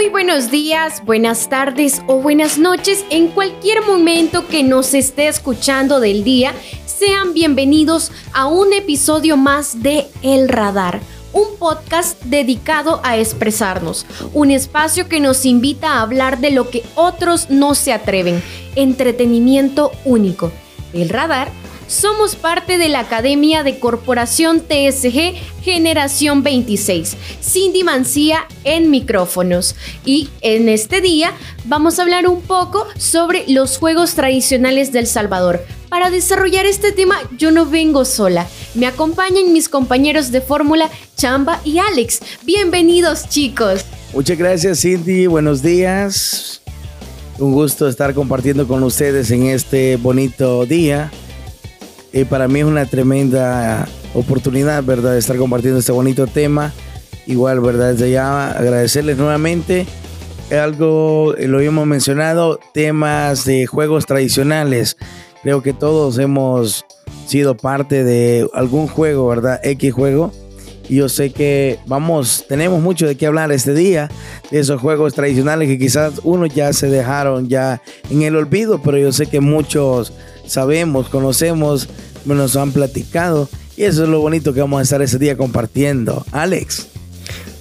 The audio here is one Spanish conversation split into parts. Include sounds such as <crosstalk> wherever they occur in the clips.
Muy buenos días, buenas tardes o buenas noches en cualquier momento que nos esté escuchando del día. Sean bienvenidos a un episodio más de El Radar, un podcast dedicado a expresarnos, un espacio que nos invita a hablar de lo que otros no se atreven, entretenimiento único. El Radar somos parte de la Academia de Corporación TSG Generación 26, Cindy Mancía en micrófonos. Y en este día vamos a hablar un poco sobre los juegos tradicionales del Salvador. Para desarrollar este tema yo no vengo sola, me acompañan mis compañeros de fórmula Chamba y Alex. Bienvenidos chicos. Muchas gracias Cindy, buenos días. Un gusto estar compartiendo con ustedes en este bonito día y para mí es una tremenda oportunidad, ¿verdad?, de estar compartiendo este bonito tema. Igual, ¿verdad?, desde ya agradecerles nuevamente. Algo, lo habíamos mencionado, temas de juegos tradicionales. Creo que todos hemos sido parte de algún juego, ¿verdad? X juego. Y yo sé que vamos, tenemos mucho de qué hablar este día, de esos juegos tradicionales que quizás unos ya se dejaron ya en el olvido, pero yo sé que muchos sabemos, conocemos, nos han platicado. Y eso es lo bonito que vamos a estar ese día compartiendo. Alex.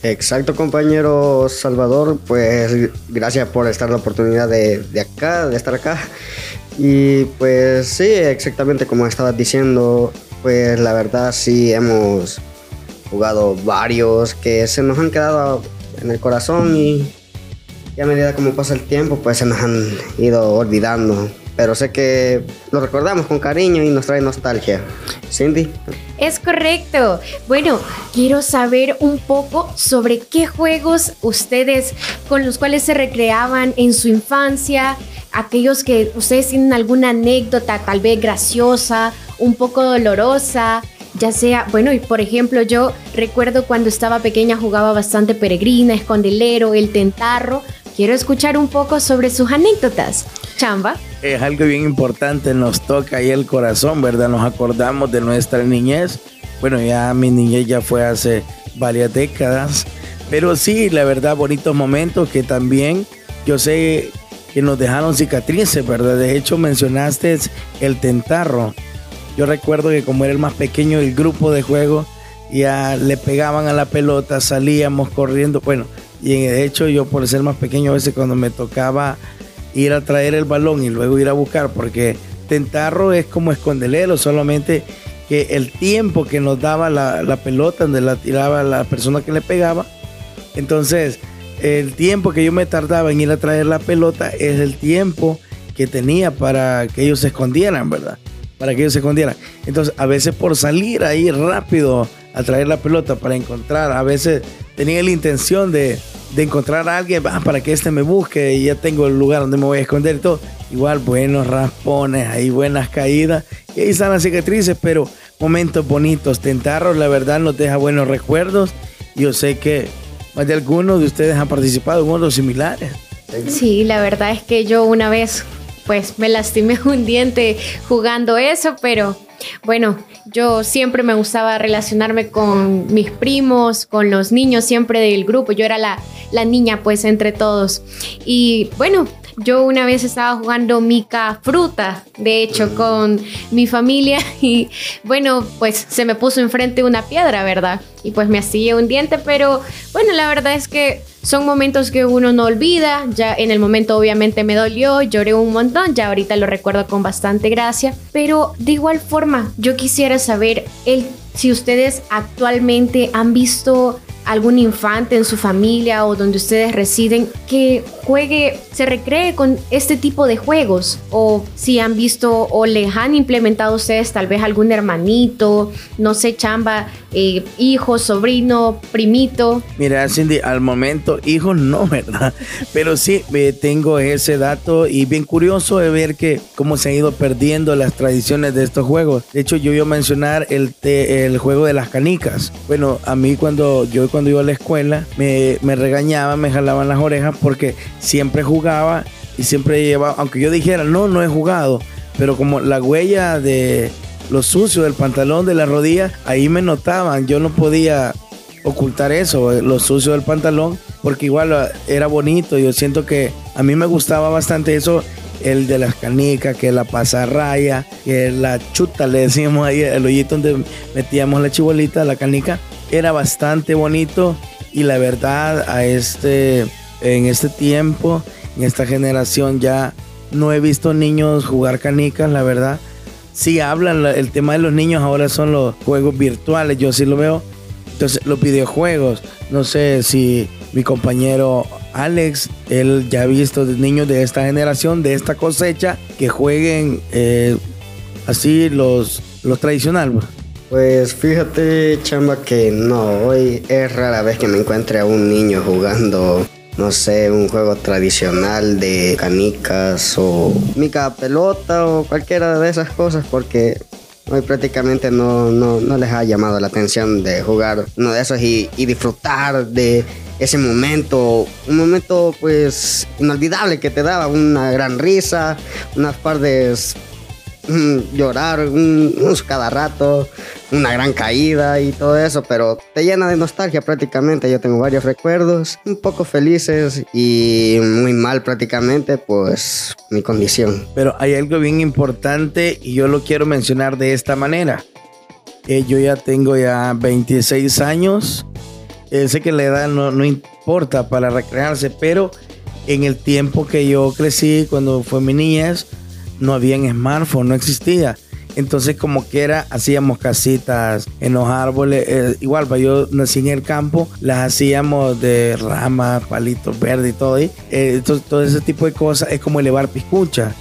Exacto, compañero Salvador. Pues gracias por estar la oportunidad de, de acá, de estar acá. Y pues sí, exactamente como estabas diciendo, pues la verdad sí hemos jugado varios que se nos han quedado en el corazón y, y a medida como pasa el tiempo, pues se nos han ido olvidando pero sé que lo recordamos con cariño y nos trae nostalgia. Cindy. Es correcto. Bueno, quiero saber un poco sobre qué juegos ustedes con los cuales se recreaban en su infancia, aquellos que ustedes tienen alguna anécdota tal vez graciosa, un poco dolorosa, ya sea, bueno, y por ejemplo yo recuerdo cuando estaba pequeña jugaba bastante peregrina, escondelero, el tentarro. Quiero escuchar un poco sobre sus anécdotas. Chamba es algo bien importante, nos toca ahí el corazón, ¿verdad? Nos acordamos de nuestra niñez. Bueno, ya mi niñez ya fue hace varias décadas, pero sí, la verdad, bonitos momentos que también yo sé que nos dejaron cicatrices, ¿verdad? De hecho, mencionaste el tentarro. Yo recuerdo que como era el más pequeño del grupo de juego, ya le pegaban a la pelota, salíamos corriendo. Bueno, y de hecho yo por ser más pequeño a veces cuando me tocaba ir a traer el balón y luego ir a buscar, porque tentarro es como escondelero, solamente que el tiempo que nos daba la, pelota, donde la tiraba la persona que le pegaba, entonces el tiempo que yo me tardaba en ir a traer la pelota es el tiempo que tenía para que ellos se escondieran, ¿verdad? Para que ellos se escondieran. Entonces, a veces por salir ahí rápido a traer la pelota para encontrar, a veces tenía la intención de, de encontrar a alguien ah, para que este me busque y ya tengo el lugar donde me voy a esconder y todo. Igual buenos raspones, ahí buenas caídas y ahí están las cicatrices, pero momentos bonitos. Tentarros, la verdad, nos deja buenos recuerdos. Yo sé que más de algunos de ustedes han participado en otros similares. Sí, la verdad es que yo una vez pues me lastimé <laughs> un diente jugando eso, pero bueno, yo siempre me gustaba relacionarme con mis primos, con los niños siempre del grupo. Yo era la, la niña pues entre todos. Y bueno, yo una vez estaba jugando mica fruta, de hecho, con mi familia <laughs> y bueno, pues se me puso enfrente una piedra, ¿verdad? Y pues me hacía un diente, pero bueno, la verdad es que son momentos que uno no olvida, ya en el momento obviamente me dolió, lloré un montón, ya ahorita lo recuerdo con bastante gracia, pero de igual forma, yo quisiera saber el, si ustedes actualmente han visto algún infante en su familia o donde ustedes residen que juegue, se recree con este tipo de juegos? O si han visto o les han implementado ustedes tal vez algún hermanito, no sé, chamba, eh, hijo, sobrino, primito. Mira, Cindy, al momento, hijos no, <laughs> ¿verdad? Pero sí, eh, tengo ese dato y bien curioso de ver que cómo se han ido perdiendo las tradiciones de estos juegos. De hecho, yo iba a mencionar el, el juego de las canicas. Bueno, a mí cuando yo cuando iba a la escuela me, me regañaban, me jalaban las orejas porque siempre jugaba y siempre llevaba, aunque yo dijera, no, no he jugado, pero como la huella de lo sucio del pantalón, de la rodilla, ahí me notaban, yo no podía ocultar eso, lo sucio del pantalón, porque igual ah, era bonito, yo siento que a mí me gustaba bastante eso el de las canicas, que la pasarraya, que la chuta, le decíamos ahí, el hoyito donde metíamos la chibolita, la canica, era bastante bonito y la verdad a este, en este tiempo, en esta generación ya no he visto niños jugar canicas, la verdad. Sí hablan, el tema de los niños ahora son los juegos virtuales, yo sí lo veo. Entonces, los videojuegos, no sé si mi compañero Alex, él ya ha visto niños de esta generación, de esta cosecha, que jueguen eh, así los, los tradicionales. Pues. fíjate, chamba, que no, hoy es rara vez que me encuentre a un niño jugando, no sé, un juego tradicional de canicas o mica pelota o cualquiera de esas cosas, porque hoy prácticamente no, no, no, les ha llamado la atención de jugar uno de esos y, disfrutar de ese momento, un momento pues inolvidable que te daba una gran risa, unas par de mm, llorar un, cada rato, una gran caída y todo eso, pero te llena de nostalgia prácticamente. Yo tengo varios recuerdos, un poco felices y muy mal prácticamente, pues mi condición. Pero hay algo bien importante y yo lo quiero mencionar de esta manera. Eh, yo ya tengo ya 26 años eh, sé que la edad no, importa para recrearse, pero en el tiempo que yo crecí, cuando fue mi niñez, no había smartphone, no existía. Entonces, como quiera, hacíamos casitas en los árboles. Eh, igual, pues, yo nací en el campo, las hacíamos de ramas, palitos verdes y todo. Eh, todo ese tipo de cosas es como elevar piscucha.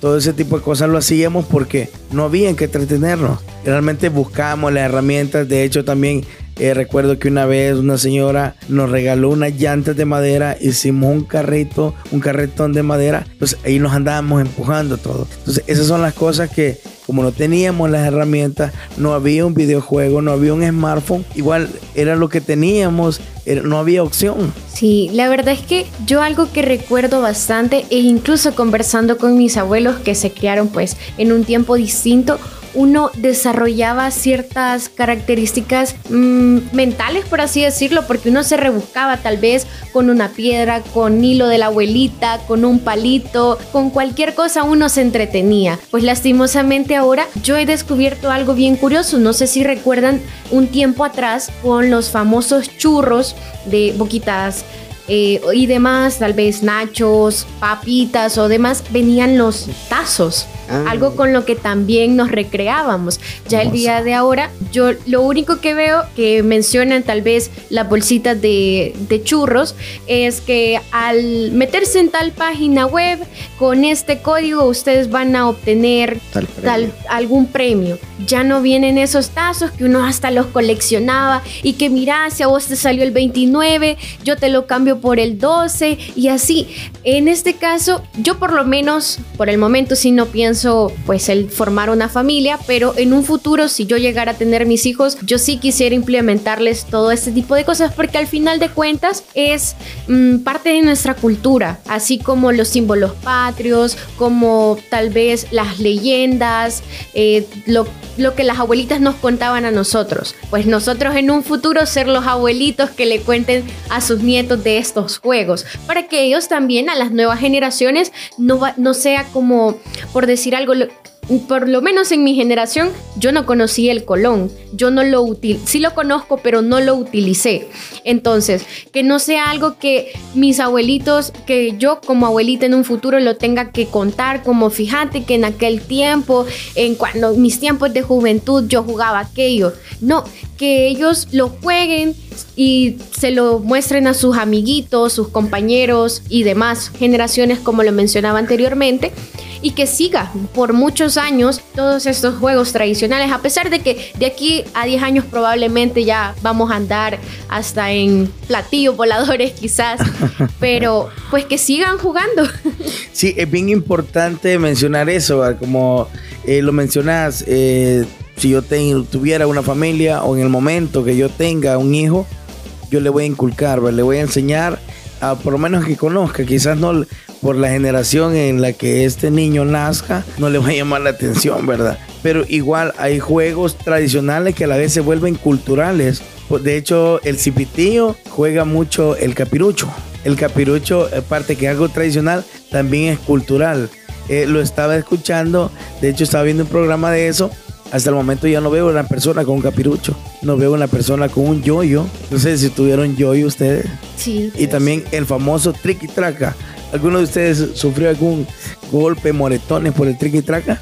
Todo ese tipo de cosas lo hacíamos porque no había qué entretenernos. Realmente buscábamos las herramientas. De hecho, también eh, recuerdo que una vez una señora nos regaló unas llantas de madera, hicimos un carrito, un carretón de madera, pues ahí nos andábamos empujando todo. Entonces esas son las cosas que como no teníamos las herramientas, no había un videojuego, no había un smartphone, igual era lo que teníamos, no había opción. Sí, la verdad es que yo algo que recuerdo bastante e incluso conversando con mis abuelos que se criaron pues en un tiempo distinto, uno desarrollaba ciertas características mm, mentales, por así decirlo, porque uno se rebuscaba tal vez con una piedra, con hilo de la abuelita, con un palito, con cualquier cosa uno se entretenía. Pues lastimosamente ahora yo he descubierto algo bien curioso, no sé si recuerdan un tiempo atrás con los famosos churros de boquitas eh, y demás, tal vez nachos, papitas o demás, venían los tazos. Ah. Algo con lo que también nos recreábamos. Ya el día de ahora, yo lo único que veo que mencionan tal vez las bolsitas de, churros es que al meterse en tal página web, con este código ustedes van a obtener tal, algún premio. Ya no vienen esos tazos que uno hasta los coleccionaba y que mira, si a vos te salió el 29, yo te lo cambio por el 12 y así. En este caso, yo por lo menos, por el momento sí no pienso pues el formar una familia, pero en un futuro si yo llegara a tener mis hijos, yo sí quisiera implementarles todo este tipo de cosas porque al final de cuentas es mm, parte de nuestra cultura, así como los símbolos patrios, como tal vez las leyendas, eh, lo, lo que las abuelitas nos contaban a nosotros. Pues nosotros en un futuro ser los abuelitos que le cuenten a sus nietos de estos juegos, para que ellos también a las nuevas generaciones no, no sea como, por decir algo, por lo menos en mi generación, yo no conocí el colón. Yo no lo util sí lo conozco, pero no lo utilicé. Entonces, que no sea algo que mis abuelitos, que yo como abuelita en un futuro lo tenga que contar, como fíjate que en aquel tiempo, en cuando mis tiempos de juventud yo jugaba aquello. No, que ellos lo jueguen y se lo muestren a sus amiguitos, sus compañeros y demás generaciones, como lo mencionaba anteriormente y que siga por muchos años todos estos juegos tradicionales, a pesar de que de aquí a 10 años probablemente ya vamos a andar hasta en platillos voladores quizás, <laughs> pero pues que sigan jugando. Sí, es bien importante mencionar eso, como eh, lo mencionas, eh, si yo tuviera una familia o en el momento que yo tenga un hijo, yo le voy a inculcar, le voy a enseñar a por lo menos que conozca, quizás no por la generación en la que este niño nazca, no le va a llamar la atención, ¿verdad? Pero igual hay juegos tradicionales que a la vez se vuelven culturales. Pues, de hecho, el cipitío juega mucho el capirucho. El capirucho, aparte que es algo tradicional, también es cultural. Eh, lo estaba escuchando, de hecho estaba viendo un programa de eso. Hasta el momento ya no veo una persona con un capirucho, no veo una persona con un yoyo. No sé si tuvieron yoyo ustedes. Sí. Y también el famoso triqui traca. ¿Alguno de ustedes sufrió algún golpe, moretones por el triqui traca?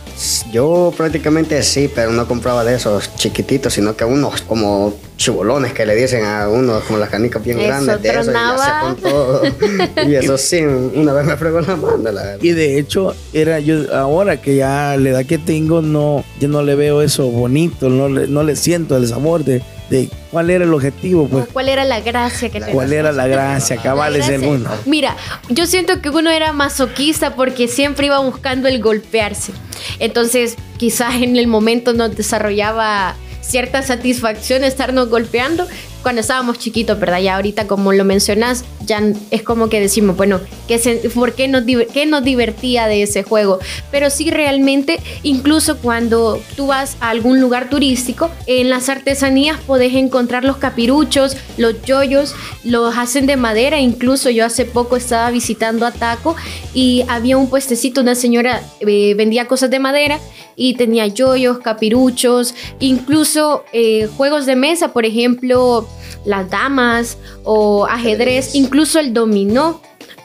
Yo prácticamente sí, pero no compraba de esos chiquititos, sino que unos como chibolones que le dicen a uno como las canicas bien grandes de eso y ya con todo. <laughs> y eso sí, una vez me fregó la mano. Y de hecho, era yo ahora que ya la edad que tengo, no, yo no le veo eso bonito, no le, no le siento el sabor de de cuál era el objetivo, pues. ¿Cuál era la gracia que ¿Cuál era la gracia? Cabales del mundo. Mira, yo siento que uno era masoquista porque siempre iba buscando el golpearse. Entonces, quizás en el momento nos desarrollaba cierta satisfacción estarnos golpeando cuando estábamos chiquitos, ¿verdad? Ya ahorita, como lo mencionas, ya es como que decimos, bueno, ¿qué ¿por qué nos, qué nos divertía de ese juego? Pero sí, realmente, incluso cuando tú vas a algún lugar turístico, en las artesanías podés encontrar los capiruchos, los yoyos, los hacen de madera. Incluso yo hace poco estaba visitando a Taco y había un puestecito, una señora eh, vendía cosas de madera y tenía yoyos, capiruchos, incluso eh, juegos de mesa, por ejemplo, las damas o ajedrez, incluso el dominó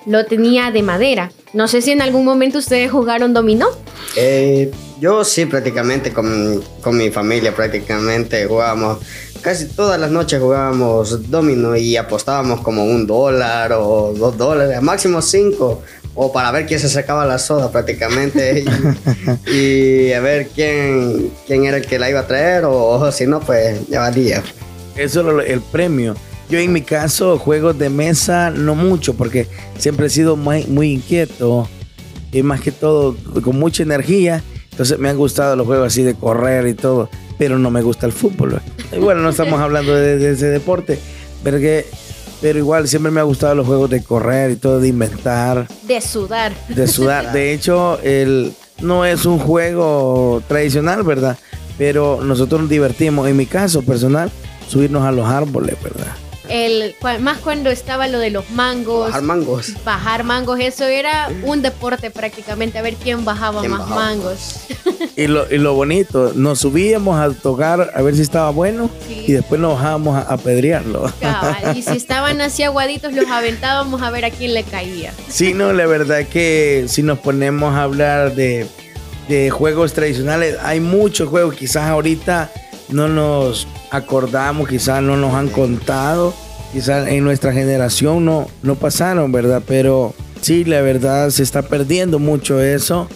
lo tenía de madera. No sé si en algún momento ustedes jugaron dominó. Eh, yo sí, prácticamente con, con, mi familia, prácticamente jugábamos. Casi todas las noches jugábamos domino y apostábamos como un dólar o dos dólares, máximo cinco o para ver quién se sacaba la soda prácticamente <laughs> y, a ver quién, quién era el que la iba a traer o, si no, pues ya valía. Eso es el premio. Yo en mi caso, juegos de mesa no mucho porque siempre he sido muy, muy inquieto y más que todo con mucha energía. Entonces me han gustado los juegos así de correr y todo, pero no me gusta el fútbol. Y bueno, no estamos hablando de, de ese deporte, pero que pero igual siempre me ha gustado los juegos de correr y todo, de inventar. De sudar. De sudar. De hecho, el, no es un juego tradicional, ¿verdad? Pero nosotros nos divertimos, en mi caso personal, subirnos a los árboles, ¿verdad? el más cuando estaba lo de los mangos. Bajar mangos. Bajar mangos, eso era un deporte prácticamente, a ver quién bajaba más mangos. <laughs> Y lo, y lo, bonito, nos subíamos a tocar a ver si estaba bueno y después nos bajábamos a, apedrearlo. Y si <laughs> estaban así aguaditos, los aventábamos a ver a quién le caía. Sí, no, la verdad que si nos ponemos a hablar de, de juegos tradicionales, hay muchos juegos, quizás ahorita no nos acordamos, quizás no nos han contado, quizás en nuestra generación no, no pasaron, ¿verdad? Pero sí, la verdad se está perdiendo mucho eso.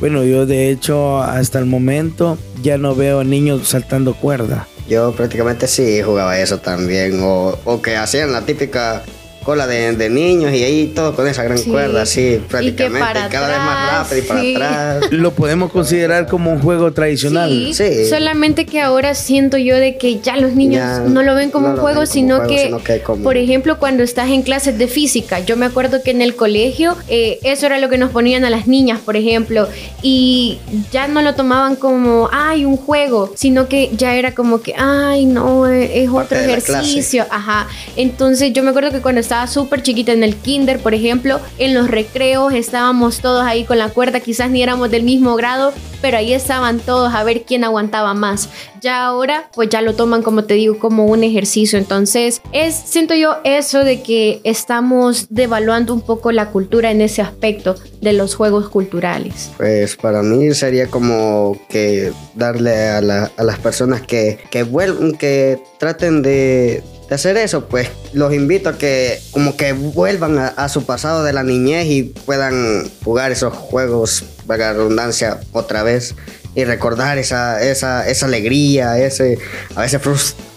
Bueno, yo de hecho hasta el momento ya no veo niños saltando cuerda. Yo prácticamente sí jugaba eso también, o, o que hacían la típica cola de, de, niños y ahí todo con esa gran cuerda, así prácticamente. cada vez más rápido y para atrás. <laughs> Lo podemos considerar como un juego tradicional. Sí, solamente que ahora siento yo de que ya los niños no lo ven como un juego, sino, que, por ejemplo, cuando estás en clases de física, yo me acuerdo que en el colegio eh, eso era lo que nos ponían a las niñas, por ejemplo, y ya no lo tomaban como, ay, un juego, sino que ya era como que, ay, no, es otro ejercicio. Ajá. Entonces yo me acuerdo que cuando estaba estaba súper chiquita en el kinder, por ejemplo, en los recreos estábamos todos ahí con la cuerda, quizás ni éramos del mismo grado, pero ahí estaban todos a ver quién aguantaba más. Ya ahora, pues ya lo toman, como te digo, como un ejercicio. Entonces, es, siento yo eso de que estamos devaluando un poco la cultura en ese aspecto de los juegos culturales. Pues para mí sería como que darle a, las personas que, que, vuelven, que traten de, de hacer eso, pues los invito a que como que vuelvan a, su pasado de la niñez y puedan jugar esos juegos, para redundancia, otra vez y recordar esa, esa, esa alegría, ese, a veces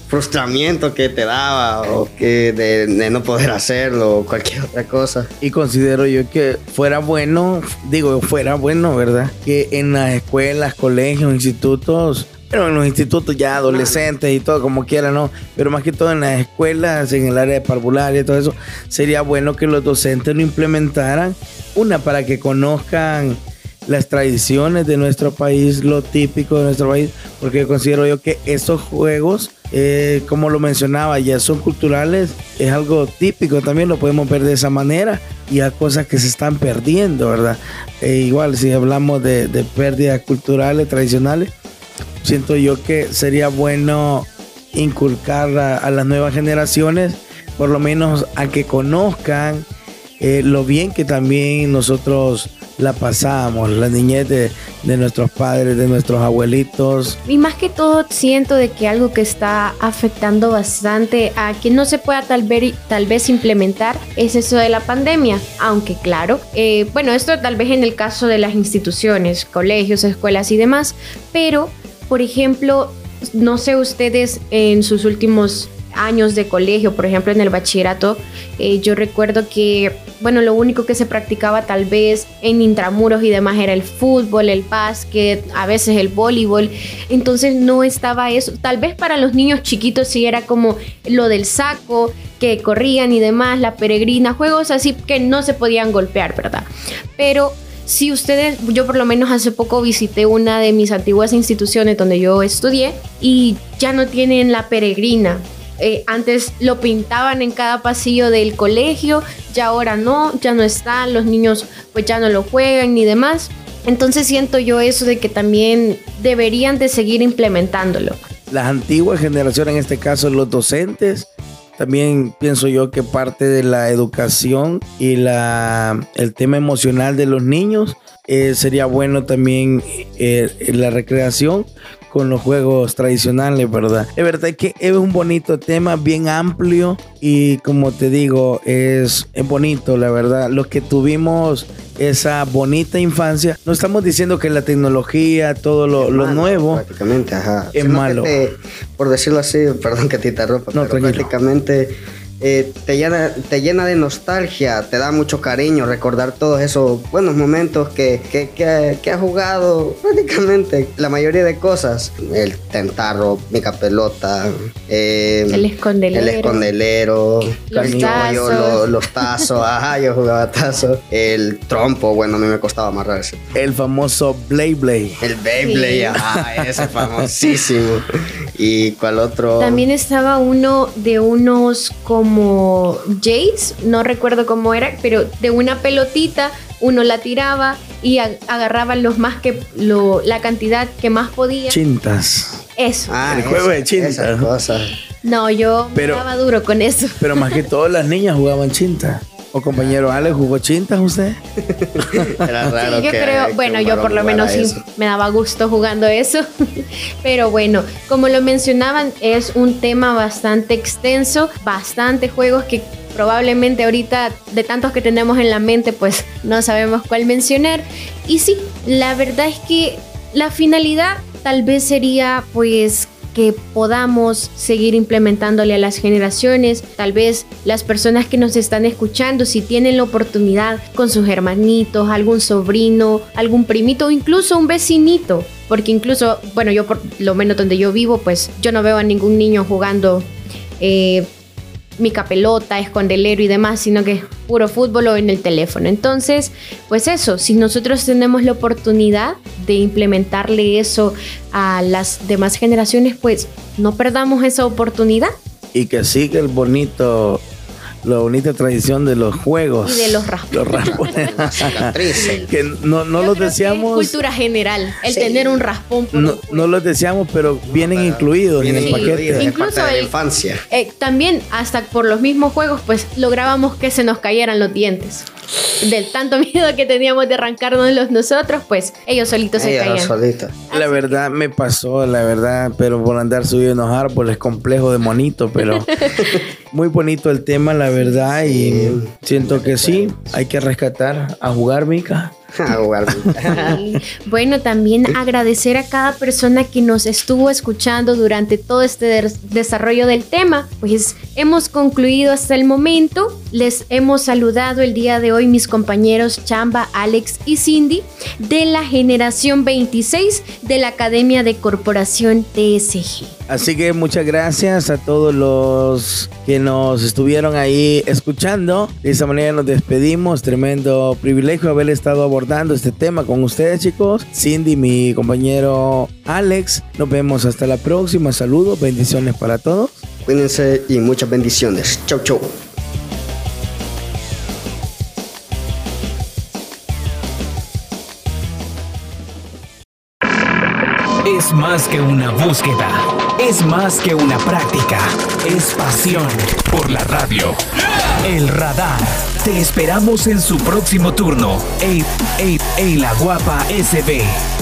frustramiento que te daba o que de, no poder hacerlo o cualquier otra cosa. Y considero yo que fuera bueno, digo, fuera bueno, ¿verdad? Que en las escuelas, colegios, institutos pero en los institutos ya adolescentes y todo, como quiera, ¿no? Pero más que todo en las escuelas, en el área de parvularia y todo eso, sería bueno que los docentes lo implementaran. Una, para que conozcan las tradiciones de nuestro país, lo típico de nuestro país, porque considero yo que esos juegos, eh, como lo mencionaba, ya son culturales, es algo típico, también lo podemos ver de esa manera y hay cosas que se están perdiendo, ¿verdad? E igual, si hablamos de, de pérdidas culturales, tradicionales, siento yo que sería bueno inculcar a, las nuevas generaciones, por lo menos a que conozcan eh, lo bien que también nosotros la pasamos, la niñez de, nuestros padres, de nuestros abuelitos. Y más que todo siento de que algo que está afectando bastante a que no se pueda tal vez, implementar es eso de la pandemia, aunque claro, eh, bueno, esto tal vez en el caso de las instituciones, colegios, escuelas y demás, pero por ejemplo, no sé ustedes en sus últimos años de colegio, por ejemplo en el bachillerato, eh, yo recuerdo que, bueno, lo único que se practicaba tal vez en intramuros y demás era el fútbol, el básquet, a veces el voleibol, entonces no estaba eso, tal vez para los niños chiquitos sí era como lo del saco, que corrían y demás, la peregrina, juegos así que no se podían golpear, ¿verdad? Pero si ustedes, yo por lo menos hace poco visité una de mis antiguas instituciones donde yo estudié y ya no tienen la peregrina. Eh, antes lo pintaban en cada pasillo del colegio, ya ahora no, ya no está, los niños pues ya no lo juegan ni demás. Entonces siento yo eso de que también deberían de seguir implementándolo. Las antiguas generaciones, en este caso los docentes, también pienso yo que parte de la educación y la, el tema emocional de los niños eh, sería bueno también eh, la recreación con los juegos tradicionales, ¿verdad? Es verdad que es un bonito tema, bien amplio y como te digo, es, es bonito, la verdad. Los que tuvimos esa bonita infancia, no estamos diciendo que la tecnología, todo lo, nuevo, prácticamente, ajá. es malo. por decirlo así, perdón que te interrumpa, no, pero prácticamente eh, te, llena, te llena de nostalgia, te da mucho cariño recordar todos esos buenos momentos que, que, que, ha jugado <laughs> prácticamente la mayoría de cosas. El tentarro, mica pelota, eh, el escondelero, el escondelero los, tazos. los tazos, ajá, yo jugaba tazos, el trompo, bueno, a mí me costaba amarrar ese. El famoso Blade Blade. El Beyblade, ajá, ese famosísimo. <laughs> ¿Y cuál otro? También estaba uno de unos como Jays, no recuerdo cómo era, pero de una pelotita uno la tiraba y agarraba los más que lo, la cantidad que más podía. Chintas. Eso. Ah, el juego de chintas. No, yo pero, me daba duro con eso. Pero más que todas las niñas jugaban chintas. ¿O compañero Ale jugó chintas <laughs> usted? Era raro. Sí, yo creo, bueno, yo por lo menos sí me daba gusto jugando eso. <laughs> Pero bueno, como lo mencionaban, es un tema bastante extenso, bastante juegos que probablemente ahorita de tantos que tenemos en la mente, pues no sabemos cuál mencionar. Y sí, la verdad es que la finalidad tal vez sería pues que podamos seguir implementándole a las generaciones, tal vez las personas que nos están escuchando, si tienen la oportunidad con sus hermanitos, algún sobrino, algún primito o incluso un vecinito, porque incluso, bueno, yo por lo menos donde yo vivo, pues yo no veo a ningún niño jugando eh, mica pelota, escondelero y demás, sino que es puro fútbol o en el teléfono. Entonces, pues eso, si nosotros tenemos la oportunidad de implementarle eso a las demás generaciones, pues no perdamos esa oportunidad. Y que siga el bonito la bonita tradición de los juegos. Y de los raspones. <laughs> que no, no los deseamos. cultura general, el tener un raspón. no, no los deseamos, pero vienen incluidos en el paquete. Incluso de la infancia. Eh, también, hasta por los mismos juegos, pues lográbamos que se nos cayeran los dientes del tanto <laughs> miedo que teníamos de arrancarnos los nosotros, pues ellos solitos se caían. La verdad me pasó, la verdad, pero por andar subiendo los árboles, complejo de monito, pero <laughs> muy bonito el tema, la verdad, y siento que sí, hay que rescatar a jugar, Mica. <laughs> Bueno, también agradecer a cada persona que nos estuvo escuchando durante todo este desarrollo del tema. Pues hemos concluido hasta el momento. Les hemos saludado el día de hoy mis compañeros Chamba, Alex y Cindy de la generación 26 de la Academia de Corporación TSG. Así que muchas gracias a todos los que nos estuvieron ahí escuchando. De esa manera nos despedimos. Tremendo privilegio haber estado abordando abordando este tema con ustedes, chicos. Cindy, mi compañero Alex. Nos vemos hasta la próxima. Saludos, bendiciones para todos. Cuídense y muchas bendiciones. Chau, chau. Es más que una búsqueda, es más que una práctica, es pasión por la radio. El radar. Te esperamos en su próximo turno. Ey, ey, ey, la guapa SB.